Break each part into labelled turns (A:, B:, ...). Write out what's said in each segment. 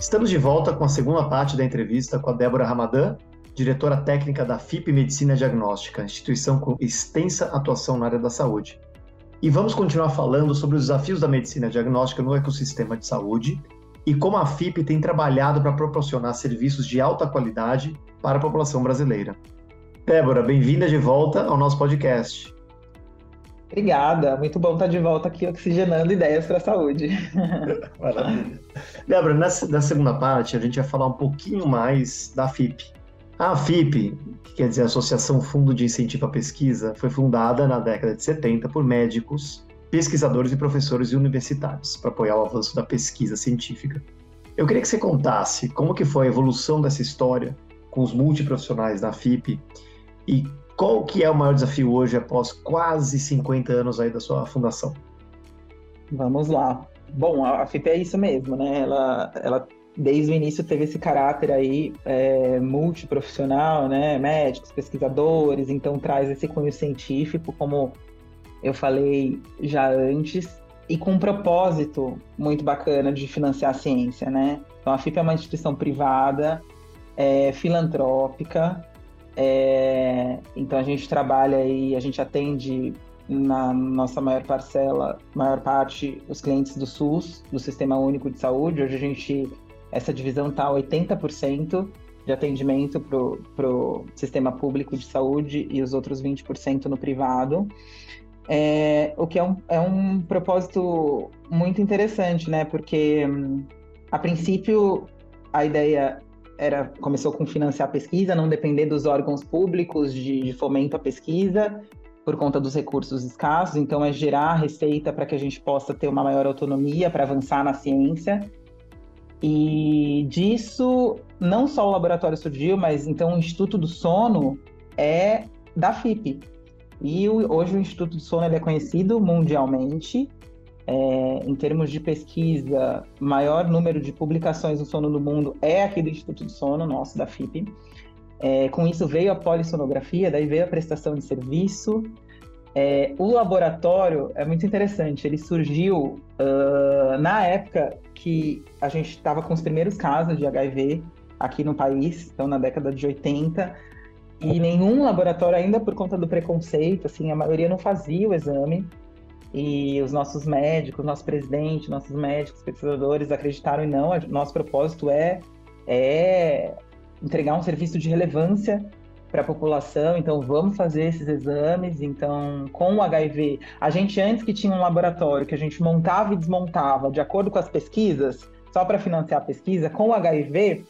A: Estamos de volta com a segunda parte da entrevista com a Débora Ramadan, diretora técnica da FIP Medicina Diagnóstica, instituição com extensa atuação na área da saúde. E vamos continuar falando sobre os desafios da medicina diagnóstica no ecossistema de saúde e como a FIP tem trabalhado para proporcionar serviços de alta qualidade para a população brasileira. Débora, bem-vinda de volta ao nosso podcast.
B: Obrigada, muito bom estar de volta aqui oxigenando ideias para a saúde.
A: Maravilha. Débora, nessa, na segunda parte a gente vai falar um pouquinho mais da FIP. A FIP, que quer dizer Associação Fundo de Incentivo à Pesquisa, foi fundada na década de 70 por médicos, pesquisadores e professores universitários para apoiar o avanço da pesquisa científica. Eu queria que você contasse como que foi a evolução dessa história com os multiprofissionais da FIP e qual que é o maior desafio hoje após quase 50 anos aí da sua fundação?
B: Vamos lá. Bom, a FIP é isso mesmo, né? Ela, ela desde o início teve esse caráter aí é, multiprofissional, né? Médicos, pesquisadores, então traz esse cunho científico, como eu falei já antes, e com um propósito muito bacana de financiar a ciência, né? Então a FIP é uma instituição privada, é, filantrópica, é, então a gente trabalha e a gente atende na nossa maior parcela, maior parte, os clientes do SUS, do Sistema Único de Saúde. Hoje a gente, essa divisão está 80% de atendimento para o sistema público de saúde e os outros 20% no privado. É, o que é um, é um propósito muito interessante, né? Porque a princípio a ideia era começou com financiar pesquisa, não depender dos órgãos públicos de, de fomento à pesquisa, por conta dos recursos escassos, então é gerar receita para que a gente possa ter uma maior autonomia para avançar na ciência. E disso, não só o laboratório surgiu, mas então o Instituto do Sono é da FIP. E o, hoje o Instituto do Sono é conhecido mundialmente é, em termos de pesquisa, maior número de publicações do sono no mundo é aqui do Instituto do Sono, nosso, da FIP. É, com isso veio a polissonografia, daí veio a prestação de serviço. É, o laboratório é muito interessante, ele surgiu uh, na época que a gente estava com os primeiros casos de HIV aqui no país, então na década de 80, e nenhum laboratório, ainda por conta do preconceito, assim, a maioria não fazia o exame. E os nossos médicos, nosso presidente, nossos médicos, pesquisadores acreditaram em não. Nosso propósito é, é entregar um serviço de relevância para a população, então vamos fazer esses exames. Então, com o HIV, a gente antes que tinha um laboratório que a gente montava e desmontava de acordo com as pesquisas, só para financiar a pesquisa, com o HIV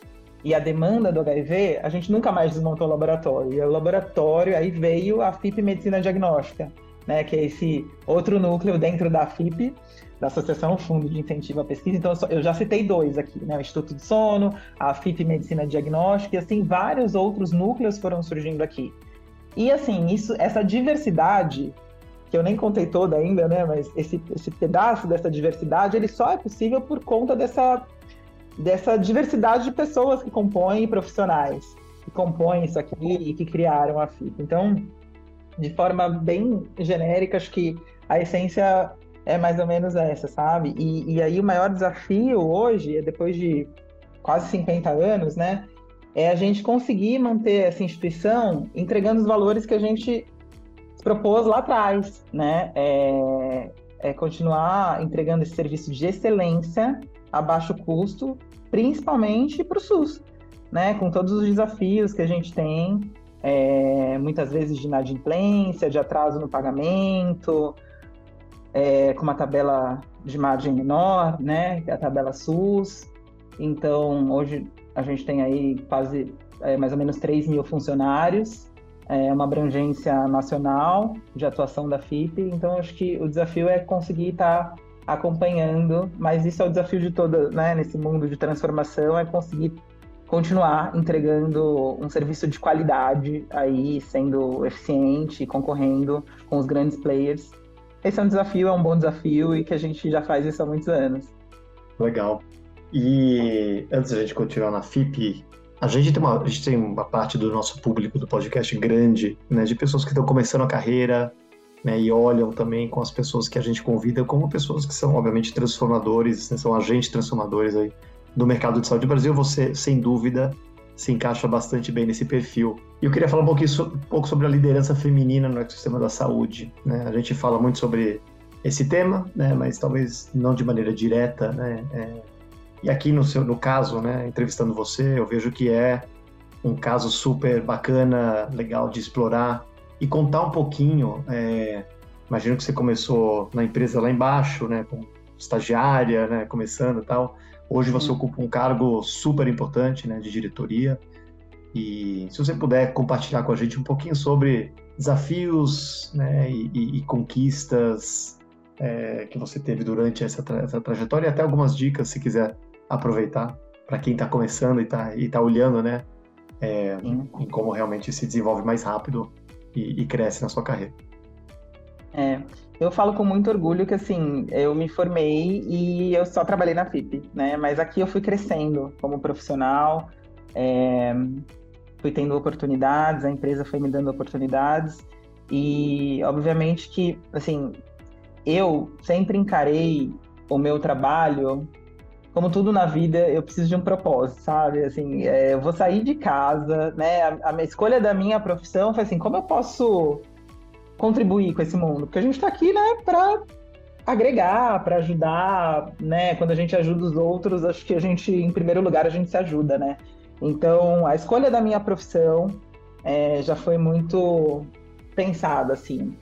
B: e a demanda do HIV, a gente nunca mais desmontou o laboratório. E o laboratório aí veio a FIP Medicina Diagnóstica né, que é esse outro núcleo dentro da FIP, da Associação Fundo de Incentivo à Pesquisa. Então, eu já citei dois aqui, né, o Instituto do Sono, a FIP Medicina Diagnóstica, e assim, vários outros núcleos foram surgindo aqui. E assim, isso, essa diversidade, que eu nem contei toda ainda, né, mas esse, esse pedaço dessa diversidade, ele só é possível por conta dessa, dessa diversidade de pessoas que compõem profissionais, que compõem isso aqui e que criaram a FIP. Então, de forma bem genérica, acho que a essência é mais ou menos essa, sabe? E, e aí o maior desafio hoje, depois de quase 50 anos, né, é a gente conseguir manter essa instituição entregando os valores que a gente propôs lá atrás, né? É, é continuar entregando esse serviço de excelência a baixo custo, principalmente para o SUS, né? Com todos os desafios que a gente tem é, muitas vezes de inadimplência, de atraso no pagamento, é, com uma tabela de margem menor, né, que é a tabela SUS. Então, hoje a gente tem aí quase é, mais ou menos 3 mil funcionários, é uma abrangência nacional de atuação da FIP. Então, acho que o desafio é conseguir estar acompanhando, mas isso é o desafio de todo, né, nesse mundo de transformação, é conseguir continuar entregando um serviço de qualidade aí, sendo eficiente, concorrendo com os grandes players. Esse é um desafio, é um bom desafio e que a gente já faz isso há muitos anos.
A: Legal. E antes da gente continuar na FIP, a gente tem uma, a gente tem uma parte do nosso público do podcast grande, né, de pessoas que estão começando a carreira, né, e olham também com as pessoas que a gente convida como pessoas que são, obviamente, transformadores, né, são agentes transformadores aí do mercado de saúde do Brasil. Você, sem dúvida, se encaixa bastante bem nesse perfil. E eu queria falar um, pouquinho, um pouco sobre a liderança feminina no ecossistema da saúde. Né? A gente fala muito sobre esse tema, né, mas talvez não de maneira direta, né, é e aqui no, seu, no caso, né, entrevistando você, eu vejo que é um caso super bacana, legal de explorar e contar um pouquinho. É, imagino que você começou na empresa lá embaixo, né, como estagiária, né, começando e tal. Hoje você ocupa um cargo super importante, né, de diretoria. E se você puder compartilhar com a gente um pouquinho sobre desafios, né, e, e, e conquistas é, que você teve durante essa, tra essa trajetória e até algumas dicas, se quiser aproveitar para quem está começando e está tá olhando, né, é, em como realmente se desenvolve mais rápido e, e, cresce na sua carreira.
B: É, eu falo com muito orgulho que assim, eu me formei e eu só trabalhei na FIP, né? Mas aqui eu fui crescendo como profissional, é, fui tendo oportunidades, a empresa foi me dando oportunidades e obviamente que assim, eu sempre encarei o meu trabalho como tudo na vida, eu preciso de um propósito, sabe? Assim, é, eu vou sair de casa, né? A, a escolha da minha profissão foi assim, como eu posso contribuir com esse mundo? Porque a gente está aqui, né, para agregar, para ajudar, né? Quando a gente ajuda os outros, acho que a gente, em primeiro lugar, a gente se ajuda, né? Então, a escolha da minha profissão é, já foi muito pensada, assim.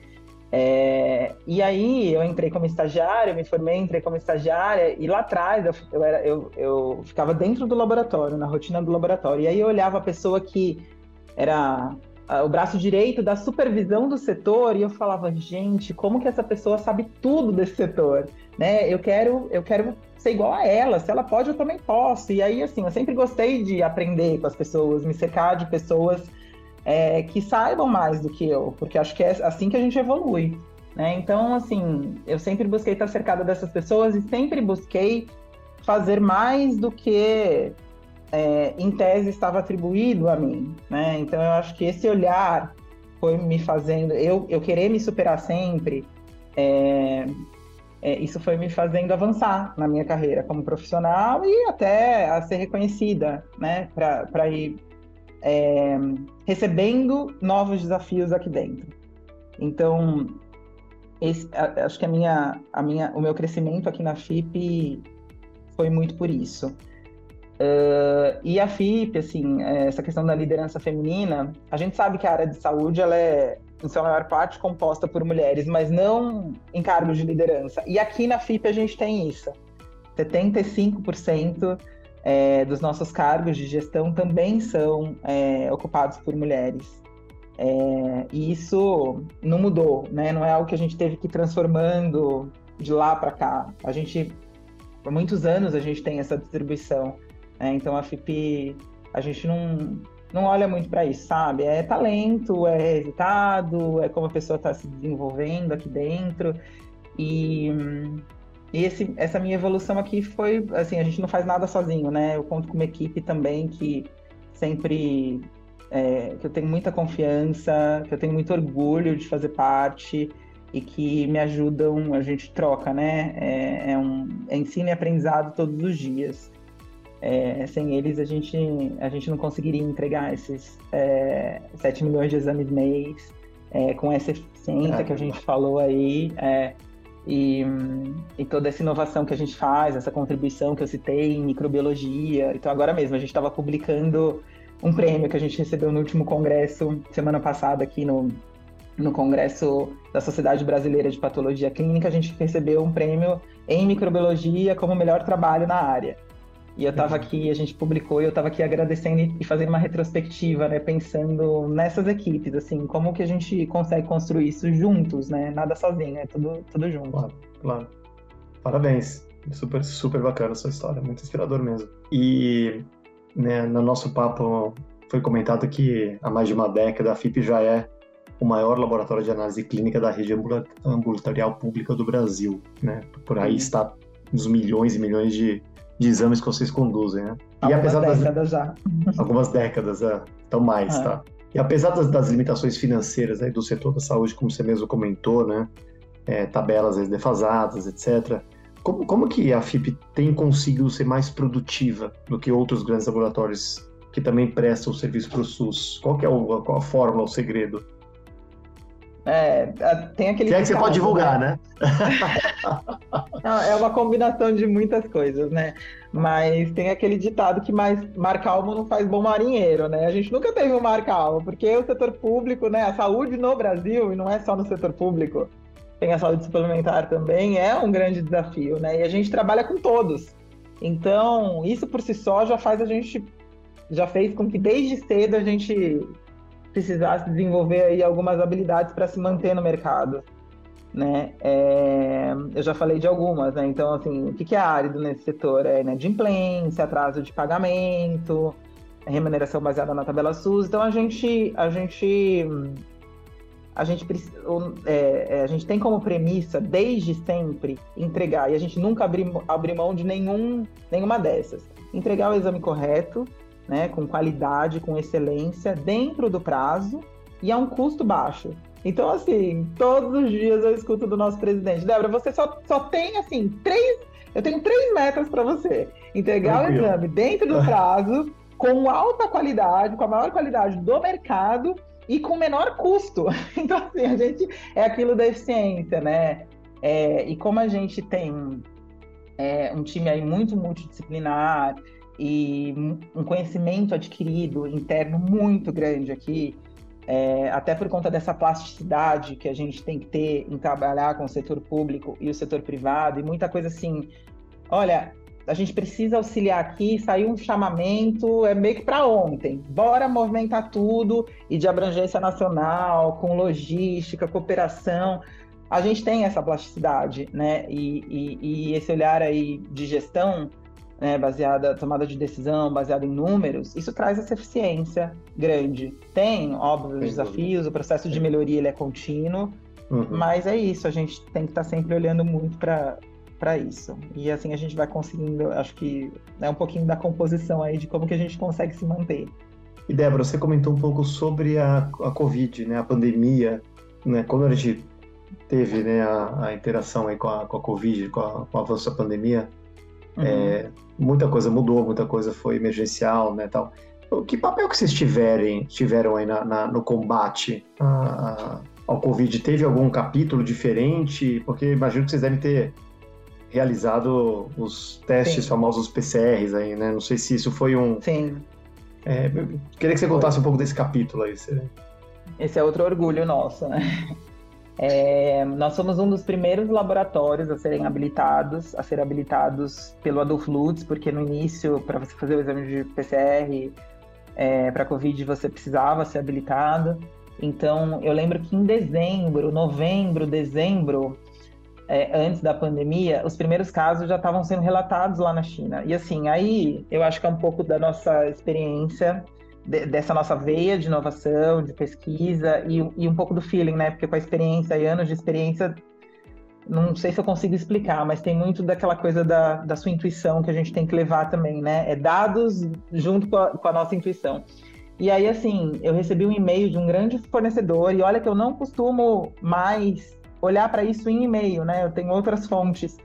B: É, e aí eu entrei como estagiária, me formei, entrei como estagiária, e lá atrás eu, eu, era, eu, eu ficava dentro do laboratório, na rotina do laboratório. E aí eu olhava a pessoa que era o braço direito da supervisão do setor e eu falava, gente, como que essa pessoa sabe tudo desse setor? Né? Eu quero, eu quero ser igual a ela, se ela pode, eu também posso. E aí, assim, eu sempre gostei de aprender com as pessoas, me secar de pessoas é, que saibam mais do que eu, porque acho que é assim que a gente evolui. Né? Então, assim, eu sempre busquei estar cercada dessas pessoas e sempre busquei fazer mais do que é, em tese estava atribuído a mim. Né? Então, eu acho que esse olhar foi me fazendo, eu, eu querer me superar sempre, é, é, isso foi me fazendo avançar na minha carreira como profissional e até a ser reconhecida, né, para ir é, recebendo novos desafios aqui dentro. Então, esse, acho que a minha, a minha, o meu crescimento aqui na FIP foi muito por isso. Uh, e a FIP, assim, essa questão da liderança feminina, a gente sabe que a área de saúde ela é, em sua maior parte, composta por mulheres, mas não em cargos de liderança. E aqui na FIP a gente tem isso. 75% é, dos nossos cargos de gestão também são é, ocupados por mulheres. É, e isso não mudou, né? Não é algo que a gente teve que ir transformando de lá para cá. A gente, por muitos anos, a gente tem essa distribuição. Né? Então a FIP, a gente não, não olha muito para isso, sabe? É talento, é resultado, é como a pessoa está se desenvolvendo aqui dentro. E e esse, essa minha evolução aqui foi, assim, a gente não faz nada sozinho, né? Eu conto com uma equipe também que sempre, é, que eu tenho muita confiança, que eu tenho muito orgulho de fazer parte e que me ajudam, a gente troca, né? É, é um é ensino e aprendizado todos os dias. É, sem eles, a gente, a gente não conseguiria entregar esses é, 7 milhões de exames mês, é, com essa eficiência que a gente falou aí. É, e, e, toda essa inovação que a gente faz, essa contribuição que eu citei em microbiologia. Então, agora mesmo, a gente estava publicando um prêmio que a gente recebeu no último congresso, semana passada, aqui no, no Congresso da Sociedade Brasileira de Patologia Clínica. A gente recebeu um prêmio em microbiologia como melhor trabalho na área. E eu estava aqui, a gente publicou, e eu estava aqui agradecendo e fazendo uma retrospectiva, né, pensando nessas equipes, assim, como que a gente consegue construir isso juntos, né, nada sozinho, é tudo, tudo junto.
A: Claro, claro. Parabéns, super, super bacana a sua história, muito inspirador mesmo. E né, no nosso papo foi comentado que há mais de uma década a FIP já é o maior laboratório de análise clínica da rede ambulatorial pública do Brasil, né? Por aí está os milhões e milhões de, de exames que vocês conduzem, né?
B: E algumas apesar décadas das... já.
A: Algumas décadas, é. Então mais, é. tá? E apesar das, das limitações financeiras aí do setor da saúde, como você mesmo comentou, né? É, tabelas vezes, defasadas, etc. Como, como que a FIP tem conseguido ser mais produtiva do que outros grandes laboratórios que também prestam serviço para o SUS? Qual que é o, qual a fórmula, o segredo?
B: É, tem aquele.
A: Que é que você pode divulgar, né?
B: né? é uma combinação de muitas coisas, né? Mas tem aquele ditado que mais mar calmo não faz bom marinheiro, né? A gente nunca teve um mar calmo, porque o setor público, né? A saúde no Brasil, e não é só no setor público, tem a saúde suplementar também, é um grande desafio, né? E a gente trabalha com todos. Então, isso por si só já faz a gente. Já fez com que desde cedo a gente precisasse desenvolver aí algumas habilidades para se manter no mercado, né? É, eu já falei de algumas, né? Então, assim, o que é árido nesse setor? É inadimplência, atraso de pagamento, remuneração baseada na tabela SUS. Então, a gente, a gente, a gente, é, é, a gente tem como premissa, desde sempre, entregar, e a gente nunca abrir, abrir mão de nenhum, nenhuma dessas. Entregar o exame correto, né, com qualidade, com excelência, dentro do prazo e a um custo baixo. Então, assim, todos os dias eu escuto do nosso presidente, Débora, você só, só tem, assim, três. Eu tenho três metas para você: entregar Tranquilo. o exame dentro do prazo, com alta qualidade, com a maior qualidade do mercado e com menor custo. Então, assim, a gente é aquilo da eficiência, né? É, e como a gente tem é, um time aí muito multidisciplinar, e um conhecimento adquirido interno muito grande aqui, é, até por conta dessa plasticidade que a gente tem que ter em trabalhar com o setor público e o setor privado, e muita coisa assim. Olha, a gente precisa auxiliar aqui, saiu um chamamento, é meio que para ontem. Bora movimentar tudo e de abrangência nacional, com logística, cooperação. A gente tem essa plasticidade, né? E, e, e esse olhar aí de gestão né, baseada, tomada de decisão baseada em números, isso traz essa eficiência grande. Tem, óbvio, os desafios, o processo de melhoria ele é contínuo, uhum. mas é isso, a gente tem que estar tá sempre olhando muito para para isso. E assim a gente vai conseguindo, acho que é um pouquinho da composição aí de como que a gente consegue se manter.
A: E Débora, você comentou um pouco sobre a, a Covid, né, a pandemia, né, quando a gente teve né, a, a interação aí com a, com a Covid, com, a, com o avanço da pandemia, Uhum. É, muita coisa mudou, muita coisa foi emergencial, né, tal. Que papel que vocês tiverem, tiveram aí na, na no combate a, ao Covid? Teve algum capítulo diferente? Porque imagino que vocês devem ter realizado os testes Sim. famosos PCRs aí, né? Não sei se isso foi um...
B: Sim.
A: É, queria que você contasse um pouco desse capítulo aí.
B: Esse é outro orgulho nosso, né? É, nós somos um dos primeiros laboratórios a serem habilitados, a ser habilitados pelo Adolf Lutz, porque no início, para você fazer o exame de PCR é, para Covid, você precisava ser habilitado. Então, eu lembro que em dezembro, novembro, dezembro, é, antes da pandemia, os primeiros casos já estavam sendo relatados lá na China. E assim, aí eu acho que é um pouco da nossa experiência de, dessa nossa veia de inovação, de pesquisa e, e, um pouco do feeling, né? Porque com a experiência e anos de experiência, não sei se eu consigo explicar, mas tem muito daquela coisa da, da sua intuição que a gente tem que levar também, né? É dados junto com a, com a nossa intuição. E aí, assim, eu recebi um e-mail de um grande fornecedor, e olha que eu não costumo mais olhar para isso em e-mail, né? Eu tenho outras fontes,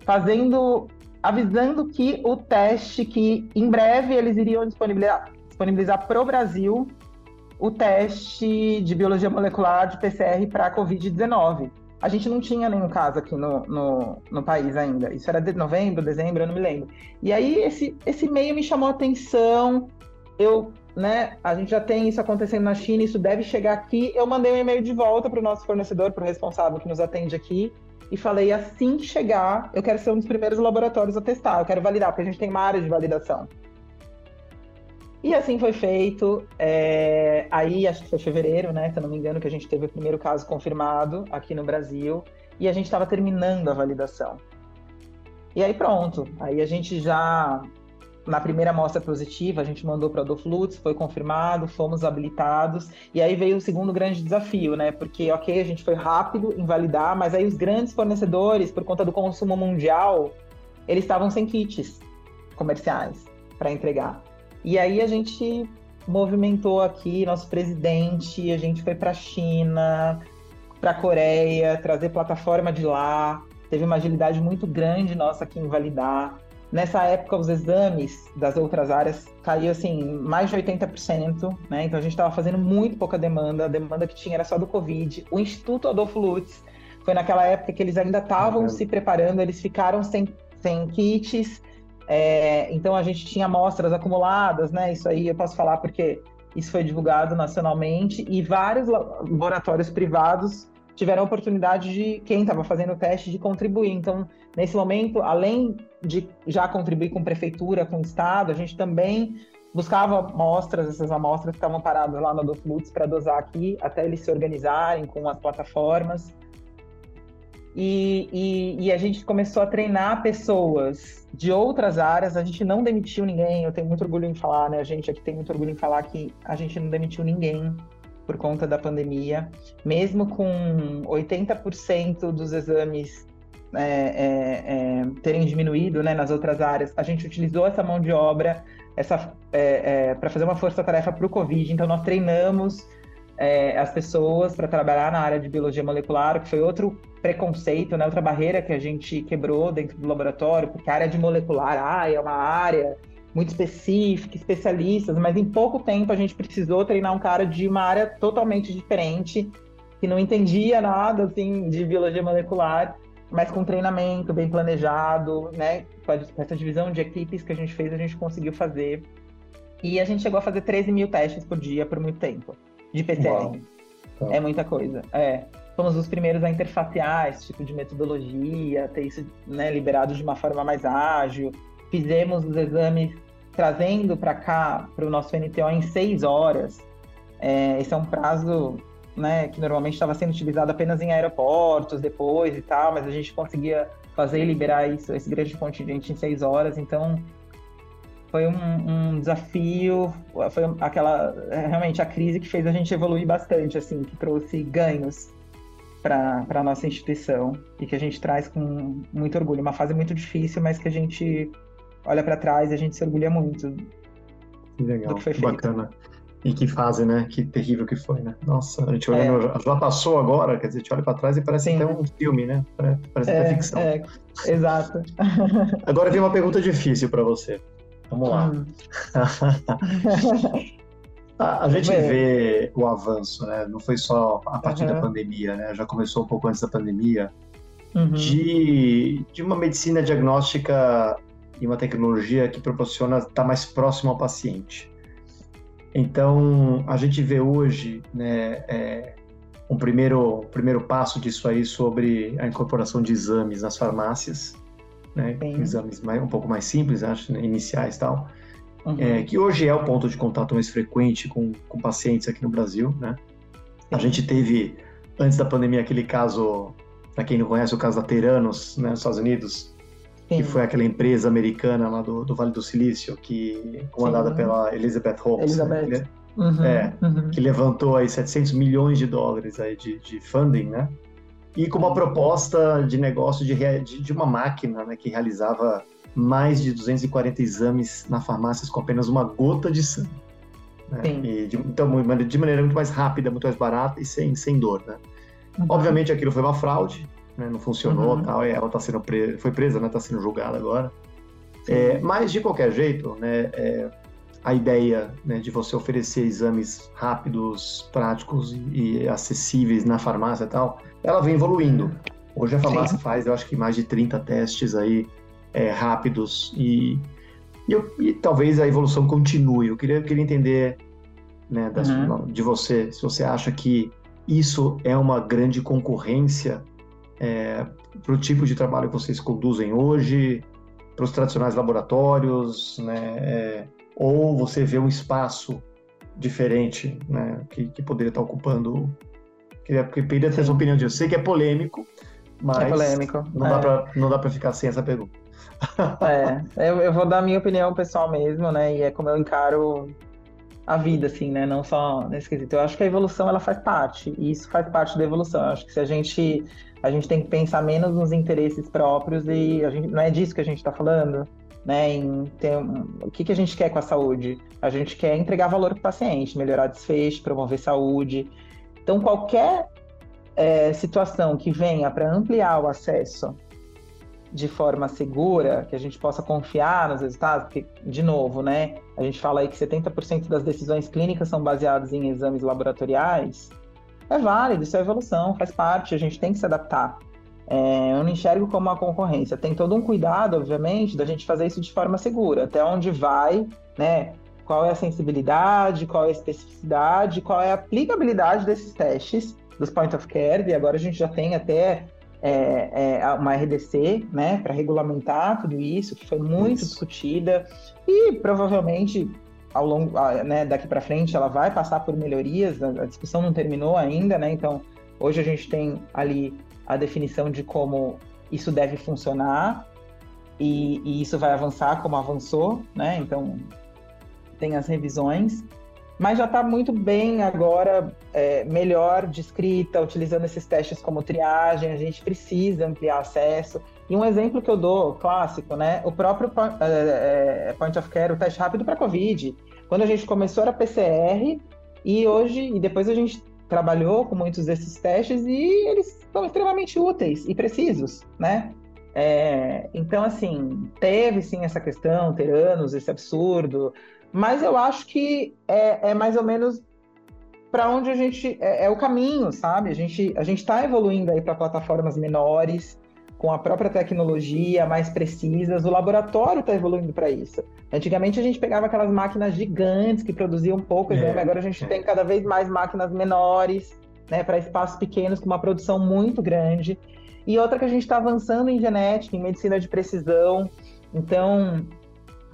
B: fazendo, avisando que o teste, que em breve eles iriam disponibilizar, disponibilizar para o Brasil o teste de biologia molecular de PCR para a Covid-19. A gente não tinha nenhum caso aqui no, no, no, país ainda. Isso era de novembro, dezembro, eu não me lembro. E aí esse, esse e-mail me chamou a atenção. Eu, né, a gente já tem isso acontecendo na China, isso deve chegar aqui. Eu mandei um e-mail de volta para o nosso fornecedor, para o responsável que nos atende aqui, e falei: assim que chegar, eu quero ser um dos primeiros laboratórios a testar, eu quero validar, porque a gente tem uma área de validação. E assim foi feito. É... Aí, acho que foi fevereiro, né? Se eu não me engano, que a gente teve o primeiro caso confirmado aqui no Brasil. E a gente estava terminando a validação. E aí pronto. Aí a gente já na primeira amostra positiva, a gente mandou para o Adolfo foi confirmado, fomos habilitados, e aí veio o segundo grande desafio, né? Porque, ok, a gente foi rápido em validar, mas aí os grandes fornecedores, por conta do consumo mundial, eles estavam sem kits comerciais para entregar. E aí a gente movimentou aqui, nosso presidente, a gente foi para a China, para a Coreia, trazer plataforma de lá, teve uma agilidade muito grande nossa aqui em validar. Nessa época, os exames das outras áreas caíam assim, mais de 80%, né? Então a gente estava fazendo muito pouca demanda, a demanda que tinha era só do Covid. O Instituto Adolfo Lutz foi naquela época que eles ainda estavam se preparando, eles ficaram sem, sem kits, é, então a gente tinha amostras acumuladas, né? Isso aí eu posso falar porque isso foi divulgado nacionalmente e vários laboratórios privados tiveram a oportunidade de quem estava fazendo o teste de contribuir. Então, nesse momento, além de já contribuir com prefeitura, com estado, a gente também buscava amostras, essas amostras estavam paradas lá no Adoflux para dosar aqui, até eles se organizarem com as plataformas. E, e, e, a gente começou a treinar pessoas de outras áreas. A gente não demitiu ninguém. Eu tenho muito orgulho em falar, né? A gente aqui tem muito orgulho em falar que a gente não demitiu ninguém por conta da pandemia, mesmo com 80% dos exames é, é, é, terem diminuído né, nas outras áreas, a gente utilizou essa mão de obra essa, é, é, para fazer uma força-tarefa para o Covid. Então, nós treinamos é, as pessoas para trabalhar na área de biologia molecular, que foi outro preconceito, né, outra barreira que a gente quebrou dentro do laboratório, porque a área de molecular ah, é uma área muito específica, especialistas, mas em pouco tempo a gente precisou treinar um cara de uma área totalmente diferente, que não entendia nada assim de biologia molecular, mas com treinamento bem planejado, né? Com essa divisão de equipes que a gente fez, a gente conseguiu fazer. E a gente chegou a fazer 13 mil testes por dia por muito tempo, de PCR. É muita coisa. É. Fomos os primeiros a interfacear esse tipo de metodologia, ter isso né, liberado de uma forma mais ágil. Fizemos os exames trazendo para cá, para o nosso NTO, em seis horas. É, esse é um prazo né, que normalmente estava sendo utilizado apenas em aeroportos depois e tal, mas a gente conseguia fazer e liberar isso, esse grande contingente em seis horas. Então, foi um, um, desafio, foi aquela realmente a crise que fez a gente evoluir bastante, assim, que trouxe ganhos para a nossa instituição e que a gente traz com muito orgulho. Uma fase muito difícil, mas que a gente olha para trás e a gente se orgulha muito
A: que legal, do que foi feito. Bacana. E que fase, né? Que terrível que foi, né? Nossa, a gente olhando, é. já passou agora, quer dizer, a gente olha para trás e parece Sim. até um filme, né? Parece é, até ficção. É,
B: exato.
A: Agora vem uma pergunta difícil para você. Vamos lá. Hum. a, a, gente vê o avanço, né? Não foi só a partir da pandemia, né? Já começou um pouco antes da pandemia. Uhum. De, de uma medicina diagnóstica e uma tecnologia que proporciona estar mais próximo ao paciente. Então, a gente vê hoje né, é, um primeiro, primeiro passo disso aí sobre a incorporação de exames nas farmácias, né, exames mais, um pouco mais simples, acho, né, iniciais e tal, uhum. é, que hoje é o ponto de contato mais frequente com, com pacientes aqui no Brasil. Né? A gente teve, antes da pandemia, aquele caso, para quem não conhece, o caso da Teranos, né, nos Estados Unidos, Sim. que foi aquela empresa americana lá do, do Vale do Silício, que comandada Sim. pela Elizabeth Holmes. Né? Elizabeth. Né? Uhum, é, uhum. que levantou aí 700 milhões de dólares aí de, de funding, né? E com uma proposta de negócio de, de, uma máquina né, que realizava mais de 240 exames na farmácias com apenas uma gota de sangue. Né? De, então, de maneira muito mais rápida, muito mais barata e sem, sem dor, né? Uhum. Obviamente aquilo foi uma fraude, né? não funcionou uhum. tal, e ela tá sendo presa, foi presa, né? Tá sendo julgada agora. É, mas de qualquer jeito, né, é, a ideia né, de você oferecer exames rápidos, práticos e, acessíveis na farmácia e tal, ela vem evoluindo. Hoje a farmácia Sim. faz, eu acho que mais de 30 testes aí é, rápidos e, e, eu, e, talvez a evolução continue. Eu queria, eu queria entender né, das, uhum. de você, se você acha que isso é uma grande concorrência é, para o tipo de trabalho que vocês conduzem hoje, para os tradicionais laboratórios, né? É, ou você vê um espaço diferente, né? Que, que poderia estar ocupando. Queria, queria ter essa opinião de eu sei que é polêmico, mas
B: é polêmico.
A: não, é. Dá pra, não dá para ficar sem essa pergunta.
B: é, eu, eu vou dar a minha opinião pessoal mesmo, né? E é como eu encaro a vida, assim, né? Não só nesse quesito. Eu acho que a evolução ela faz parte, e isso faz parte da evolução. Eu acho que se a gente a gente tem que pensar menos nos interesses próprios e a gente não é disso que a gente está falando, né? Em ter, o que, que a gente quer com a saúde? A gente quer entregar valor para o paciente, melhorar desfecho, promover saúde. Então, qualquer é, situação que venha para ampliar o acesso de forma segura, que a gente possa confiar nos resultados, porque, de novo, né, a gente fala aí que 70% das decisões clínicas são baseadas em exames laboratoriais, é válido, isso é evolução, faz parte, a gente tem que se adaptar. É, eu não enxergo como uma concorrência. Tem todo um cuidado, obviamente, da gente fazer isso de forma segura, até onde vai, né? Qual é a sensibilidade, qual é a especificidade, qual é a aplicabilidade desses testes dos point of care, e agora a gente já tem até é, é, uma RDC, né, para regulamentar tudo isso, que foi muito isso. discutida e provavelmente ao longo, né, daqui para frente ela vai passar por melhorias. A, a, discussão não terminou ainda, né? Então hoje a gente tem ali a definição de como isso deve funcionar e, e isso vai avançar como avançou, né? Então tem as revisões mas já está muito bem agora, é, melhor descrita, utilizando esses testes como triagem, a gente precisa ampliar acesso. E um exemplo que eu dou, clássico, né? O próprio é, é, Point of Care, o teste rápido para Covid. Quando a gente começou era PCR, e hoje, e depois a gente trabalhou com muitos desses testes e eles são extremamente úteis e precisos, né? É, então, assim, teve sim essa questão, ter anos, esse absurdo, mas eu acho que é, é mais ou menos para onde a gente é, é, o caminho, sabe? A gente a gente está evoluindo aí para plataformas menores com a própria tecnologia mais precisas. O laboratório está evoluindo para isso. Antigamente a gente pegava aquelas máquinas gigantes que produziam pouco é, exame, agora a gente é. tem cada vez mais máquinas menores, né, para espaços pequenos com uma produção muito grande. E outra que a gente está avançando em genética, em medicina de precisão. Então,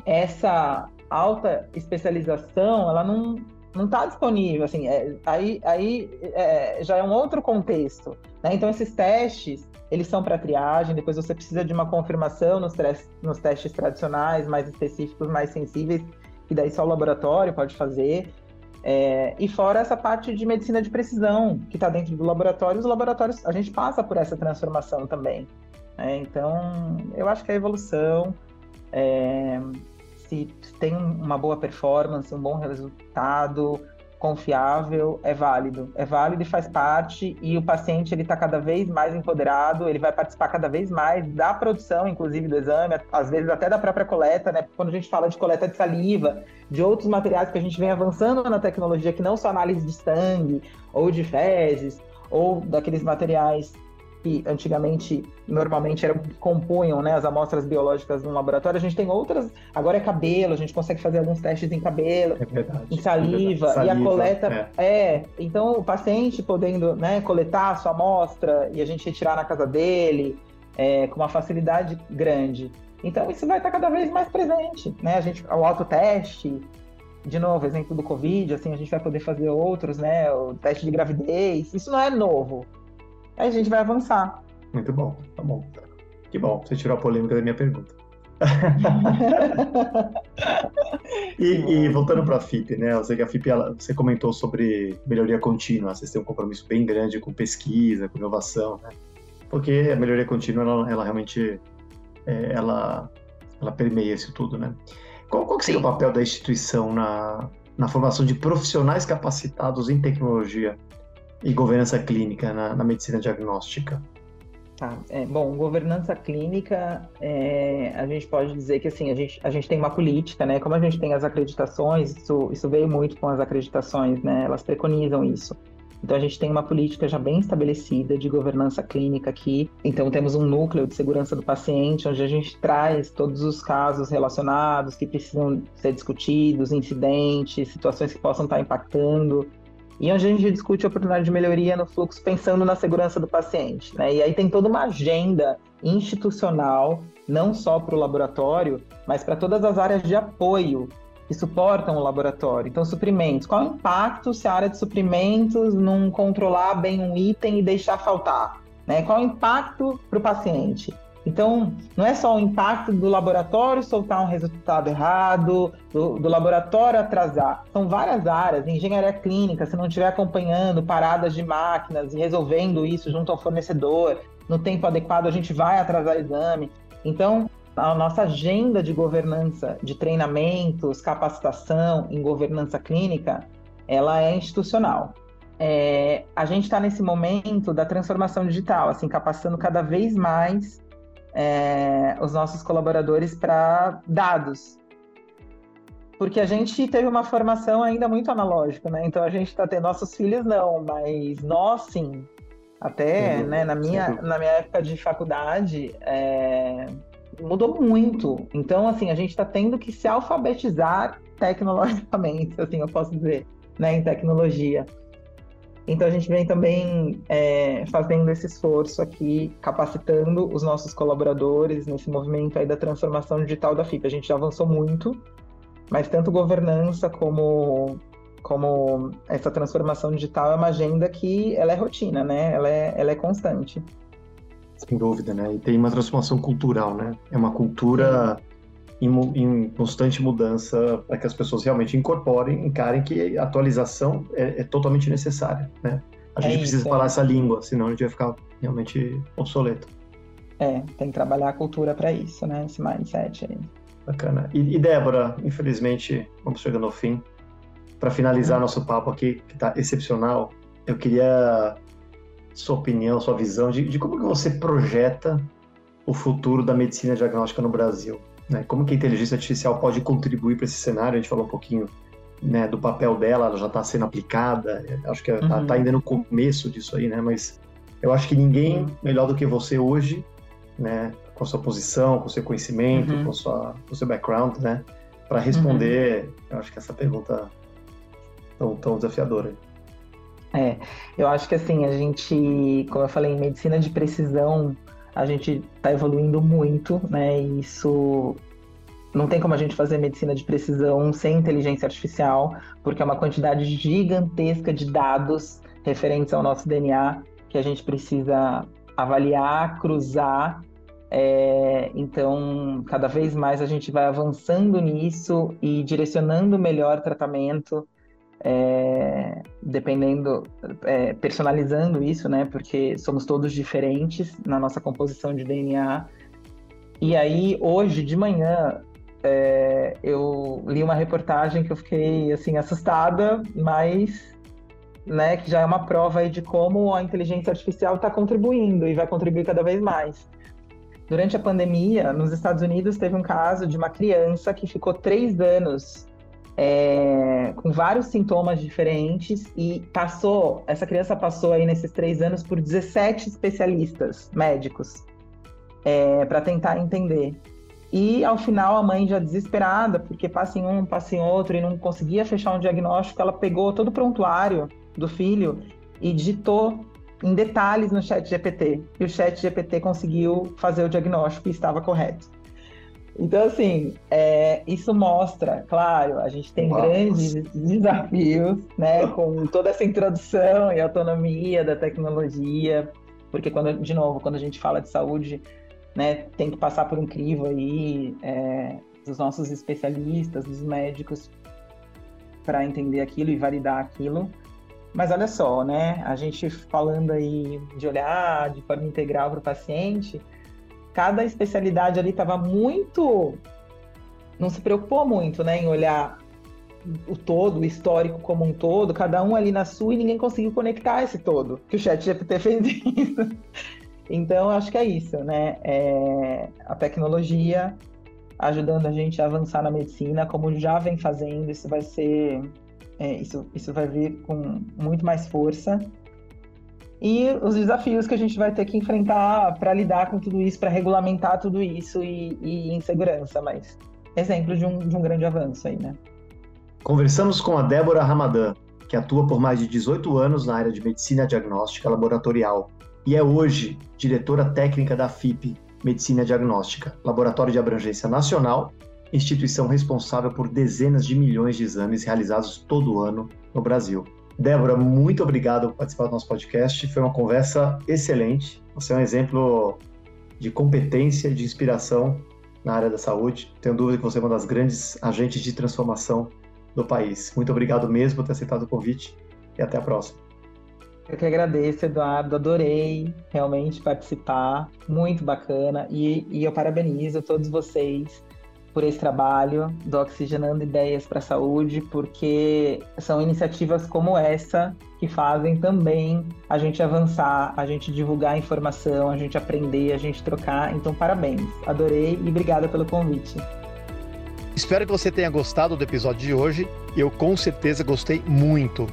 B: essa alta especialização, ela não não está disponível, assim, é, aí, aí é, já é um outro contexto, né? Então esses testes, eles são para triagem, depois você precisa de uma confirmação nos, nos testes tradicionais, mais específicos, mais sensíveis, e daí só o laboratório pode fazer. É, e fora essa parte de medicina de precisão, que está dentro do laboratório, os laboratórios, a gente passa por essa transformação também. Né? Então, eu acho que a evolução, é, se tem uma boa performance, um bom resultado, confiável, é válido. É válido e faz parte, e o paciente ele está cada vez mais empoderado, ele vai participar cada vez mais da produção, inclusive do exame, às vezes até da própria coleta, né? Quando a gente fala de coleta de saliva, de outros materiais que a gente vem avançando na tecnologia, que não só análise de sangue ou de fezes, ou daqueles materiais que antigamente normalmente eram compunham né, as amostras biológicas no laboratório, a gente tem outras. Agora é cabelo, a gente consegue fazer alguns testes em cabelo, é verdade, em saliva, é saliva, e a coleta é. é. Então o paciente podendo né, coletar a sua amostra e a gente retirar na casa dele é, com uma facilidade grande. Então isso vai estar cada vez mais presente, né? A gente, o autoteste, de novo, exemplo do Covid, assim, a gente vai poder fazer outros, né? O teste de gravidez, isso não é novo aí a gente vai avançar.
A: Muito bom, tá bom. Que bom, você tirou a polêmica da minha pergunta. e, e, voltando para a FIP, né? Eu sei que a FIP, ela, você comentou sobre melhoria contínua, vocês têm um compromisso bem grande com pesquisa, com inovação, né? Porque a melhoria contínua, ela, ela realmente, é, ela, ela permeia isso tudo, né? Qual, qual que seria Sim. o papel da instituição na, na formação de profissionais capacitados em tecnologia e governança clínica na, na medicina diagnóstica?
B: Tá. É, bom, governança clínica, é, a gente pode dizer que assim, a gente, a gente tem uma política, né? Como a gente tem as acreditações, isso, isso veio muito com as acreditações, né? Elas preconizam isso. Então a gente tem uma política já bem estabelecida de governança clínica aqui. Então temos um núcleo de segurança do paciente, onde a gente traz todos os casos relacionados que precisam ser discutidos, incidentes, situações que possam estar impactando e onde a gente discute a oportunidade de melhoria no fluxo pensando na segurança do paciente. Né? E aí tem toda uma agenda institucional, não só para o laboratório, mas para todas as áreas de apoio que suportam o laboratório. Então, suprimentos. Qual o impacto se a área de suprimentos não controlar bem um item e deixar faltar? Né? Qual o impacto para o paciente? Então, não é só o impacto do laboratório soltar um resultado errado, do, do, laboratório atrasar. São várias áreas. Engenharia clínica, se não estiver acompanhando paradas de máquinas e resolvendo isso junto ao fornecedor, no tempo adequado, a gente vai atrasar exame. Então, a nossa agenda de governança, de treinamentos, capacitação em governança clínica, ela é institucional. É, a gente está nesse momento da transformação digital, assim, capacitando cada vez mais é, os nossos colaboradores para dados. Porque a gente teve uma formação ainda muito analógica, né? Então a gente está tendo nossos filhos não, mas nós sim. Até, sim, né, na minha, na minha época de faculdade, é, mudou muito. Então, assim, a gente está tendo que se alfabetizar tecnologicamente, assim, eu posso dizer, né, em tecnologia. Então a gente vem também é, fazendo esse esforço aqui, capacitando os nossos colaboradores nesse movimento aí da transformação digital da FIP. A gente já avançou muito, mas tanto governança como como essa transformação digital é uma agenda que ela é rotina, né? Ela é, ela é constante.
A: Sem dúvida, né? E tem uma transformação cultural, né? É uma cultura em, em, constante mudança para que as pessoas realmente incorporem, encarem que atualização é, é totalmente necessária, né? A gente é precisa falar é. essa língua, senão a gente vai ficar realmente obsoleto.
B: É, tem que trabalhar a cultura para isso, né? Esse mindset aí.
A: Bacana. E, e Débora, infelizmente, vamos chegando ao fim. Para finalizar hum. nosso papo aqui, que está excepcional, eu queria sua opinião, sua visão de, de como que você projeta o futuro da medicina diagnóstica no Brasil. Né? Como que a inteligência artificial pode contribuir para esse cenário? A gente falou um pouquinho né, do papel dela, ela já está sendo aplicada, acho que está uhum. tá ainda no começo disso aí, né? Mas eu acho que ninguém melhor do que você hoje, né, com a sua posição, com o seu conhecimento, uhum. com, sua, com o seu background, né, para responder, uhum. eu acho que essa pergunta tão, tão desafiadora.
B: É, eu acho que assim, a gente, como eu falei, em medicina de precisão, a gente está evoluindo muito, né? E isso não tem como a gente fazer medicina de precisão sem inteligência artificial, porque é uma quantidade gigantesca de dados referentes ao nosso DNA que a gente precisa avaliar, cruzar. É, então, cada vez mais a gente vai avançando nisso e direcionando melhor tratamento é, dependendo, é, personalizando isso, né? Porque somos todos diferentes na nossa composição de DNA. E aí, hoje de manhã, é, eu li uma reportagem que eu fiquei assim assustada, mas né, que já é uma prova de como a inteligência artificial está contribuindo e vai contribuir cada vez mais. Durante a pandemia, nos Estados Unidos, teve um caso de uma criança que ficou três anos é, com vários sintomas diferentes e passou, essa criança passou aí nesses três anos por 17 especialistas médicos é, para tentar entender. E ao final a mãe já desesperada, porque passa em um, passa em outro e não conseguia fechar um diagnóstico, ela pegou todo o prontuário do filho e digitou em detalhes no chat GPT. E o chat GPT conseguiu fazer o diagnóstico e estava correto. Então, assim, é, isso mostra, claro, a gente tem Uau. grandes desafios, né, com toda essa introdução e autonomia da tecnologia, porque quando, de novo, quando a gente fala de saúde, né, tem que passar por um crivo aí é, dos nossos especialistas, dos médicos, para entender aquilo e validar aquilo. Mas olha só, né, a gente falando aí de olhar de forma integral para o paciente, cada especialidade ali estava muito. Não se preocupou muito, né, em olhar o todo, o histórico como um todo, cada um ali na sua e ninguém conseguiu conectar esse todo, que o chat GPT fez isso. Então, acho que é isso, né? É a tecnologia ajudando a gente a avançar na medicina, como já vem fazendo, isso vai ser, é, isso, isso vai vir com muito mais força e os desafios que a gente vai ter que enfrentar para lidar com tudo isso, para regulamentar tudo isso e, e em segurança, mas exemplo de um, de um grande avanço aí, né?
A: Conversamos com a Débora Ramadan, que atua por mais de 18 anos na área de medicina diagnóstica laboratorial e é hoje diretora técnica da FIP, Medicina Diagnóstica, laboratório de abrangência nacional, instituição responsável por dezenas de milhões de exames realizados todo ano no Brasil. Débora, muito obrigado por participar do nosso podcast. Foi uma conversa excelente. Você é um exemplo
C: de competência, de inspiração na área da saúde. Tenho dúvida que você é uma das grandes agentes de transformação do país. Muito obrigado mesmo por ter aceitado o convite e até a próxima.
B: Eu que agradeço, Eduardo. Adorei realmente participar. Muito bacana. E, e eu parabenizo todos vocês por esse trabalho do Oxigenando Ideias para a Saúde, porque são iniciativas como essa que fazem também a gente avançar, a gente divulgar informação, a gente aprender, a gente trocar. Então, parabéns. Adorei e obrigada pelo convite.
A: Espero que você tenha gostado do episódio de hoje. Eu com certeza gostei muito.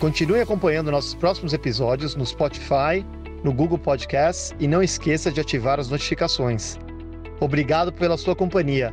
A: Continue acompanhando nossos próximos episódios no Spotify, no Google Podcasts e não esqueça de ativar as notificações. Obrigado pela sua companhia.